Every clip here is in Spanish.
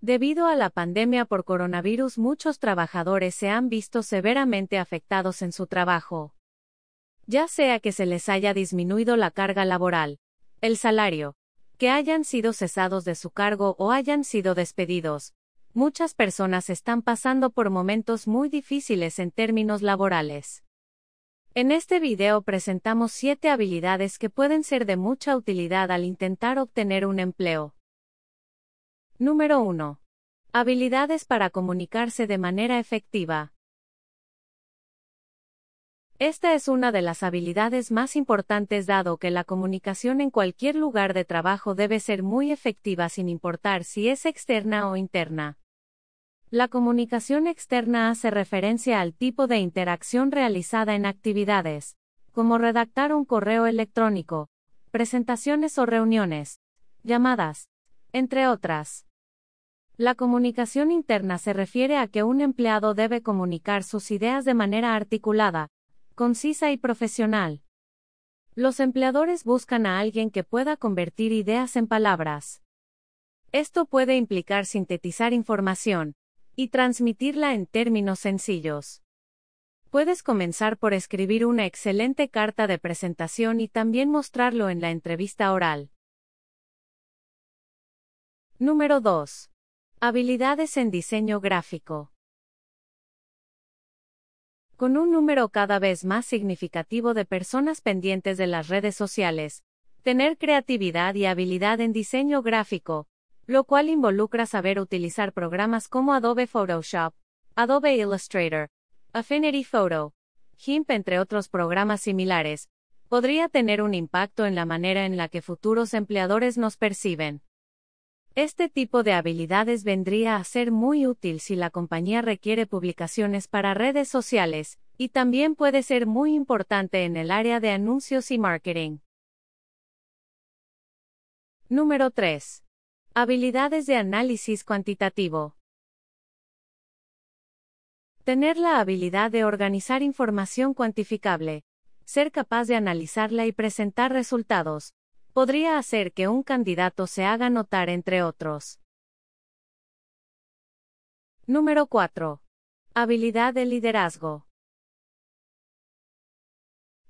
Debido a la pandemia por coronavirus, muchos trabajadores se han visto severamente afectados en su trabajo. Ya sea que se les haya disminuido la carga laboral, el salario, que hayan sido cesados de su cargo o hayan sido despedidos. Muchas personas están pasando por momentos muy difíciles en términos laborales. En este video presentamos 7 habilidades que pueden ser de mucha utilidad al intentar obtener un empleo. Número 1. Habilidades para comunicarse de manera efectiva. Esta es una de las habilidades más importantes dado que la comunicación en cualquier lugar de trabajo debe ser muy efectiva sin importar si es externa o interna. La comunicación externa hace referencia al tipo de interacción realizada en actividades, como redactar un correo electrónico, presentaciones o reuniones, llamadas, entre otras. La comunicación interna se refiere a que un empleado debe comunicar sus ideas de manera articulada, concisa y profesional. Los empleadores buscan a alguien que pueda convertir ideas en palabras. Esto puede implicar sintetizar información y transmitirla en términos sencillos. Puedes comenzar por escribir una excelente carta de presentación y también mostrarlo en la entrevista oral. Número 2. Habilidades en diseño gráfico. Con un número cada vez más significativo de personas pendientes de las redes sociales, tener creatividad y habilidad en diseño gráfico, lo cual involucra saber utilizar programas como Adobe Photoshop, Adobe Illustrator, Affinity Photo, GIMP entre otros programas similares, podría tener un impacto en la manera en la que futuros empleadores nos perciben. Este tipo de habilidades vendría a ser muy útil si la compañía requiere publicaciones para redes sociales, y también puede ser muy importante en el área de anuncios y marketing. Número 3. Habilidades de análisis cuantitativo. Tener la habilidad de organizar información cuantificable, ser capaz de analizarla y presentar resultados, podría hacer que un candidato se haga notar entre otros. Número 4. Habilidad de liderazgo.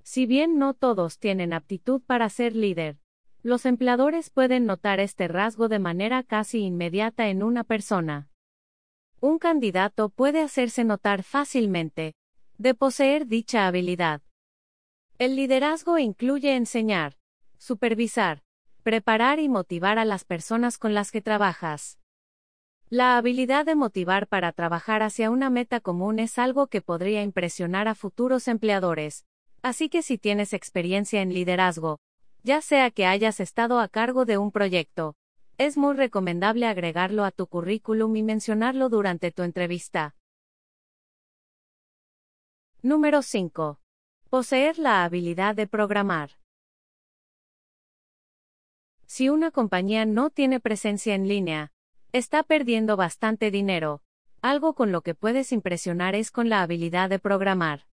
Si bien no todos tienen aptitud para ser líder, los empleadores pueden notar este rasgo de manera casi inmediata en una persona. Un candidato puede hacerse notar fácilmente, de poseer dicha habilidad. El liderazgo incluye enseñar, supervisar, preparar y motivar a las personas con las que trabajas. La habilidad de motivar para trabajar hacia una meta común es algo que podría impresionar a futuros empleadores, así que si tienes experiencia en liderazgo, ya sea que hayas estado a cargo de un proyecto, es muy recomendable agregarlo a tu currículum y mencionarlo durante tu entrevista. Número 5. Poseer la habilidad de programar. Si una compañía no tiene presencia en línea, está perdiendo bastante dinero. Algo con lo que puedes impresionar es con la habilidad de programar.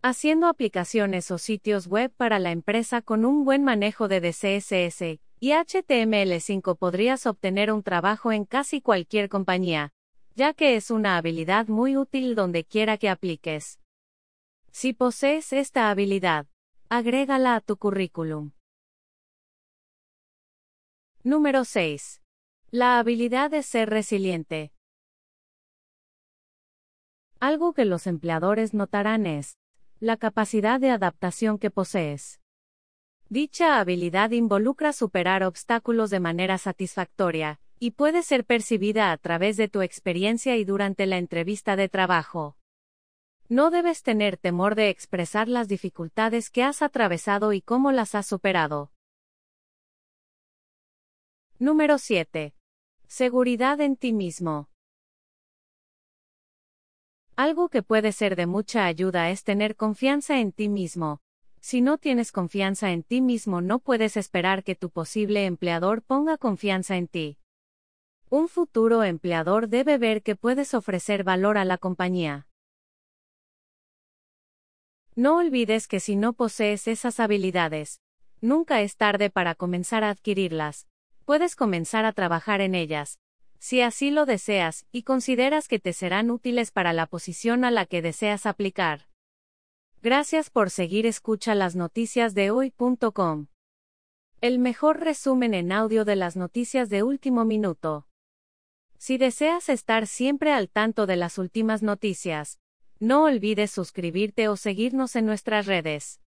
Haciendo aplicaciones o sitios web para la empresa con un buen manejo de DCSS y HTML5 podrías obtener un trabajo en casi cualquier compañía, ya que es una habilidad muy útil donde quiera que apliques. Si posees esta habilidad, agrégala a tu currículum. Número 6. La habilidad de ser resiliente. Algo que los empleadores notarán es la capacidad de adaptación que posees. Dicha habilidad involucra superar obstáculos de manera satisfactoria, y puede ser percibida a través de tu experiencia y durante la entrevista de trabajo. No debes tener temor de expresar las dificultades que has atravesado y cómo las has superado. Número 7. Seguridad en ti mismo. Algo que puede ser de mucha ayuda es tener confianza en ti mismo. Si no tienes confianza en ti mismo no puedes esperar que tu posible empleador ponga confianza en ti. Un futuro empleador debe ver que puedes ofrecer valor a la compañía. No olvides que si no posees esas habilidades, nunca es tarde para comenzar a adquirirlas puedes comenzar a trabajar en ellas. si así lo deseas, y consideras que te serán útiles para la posición a la que deseas aplicar. Gracias por seguir escucha las noticias de hoy.com. El mejor resumen en audio de las noticias de último minuto. Si deseas estar siempre al tanto de las últimas noticias, no olvides suscribirte o seguirnos en nuestras redes.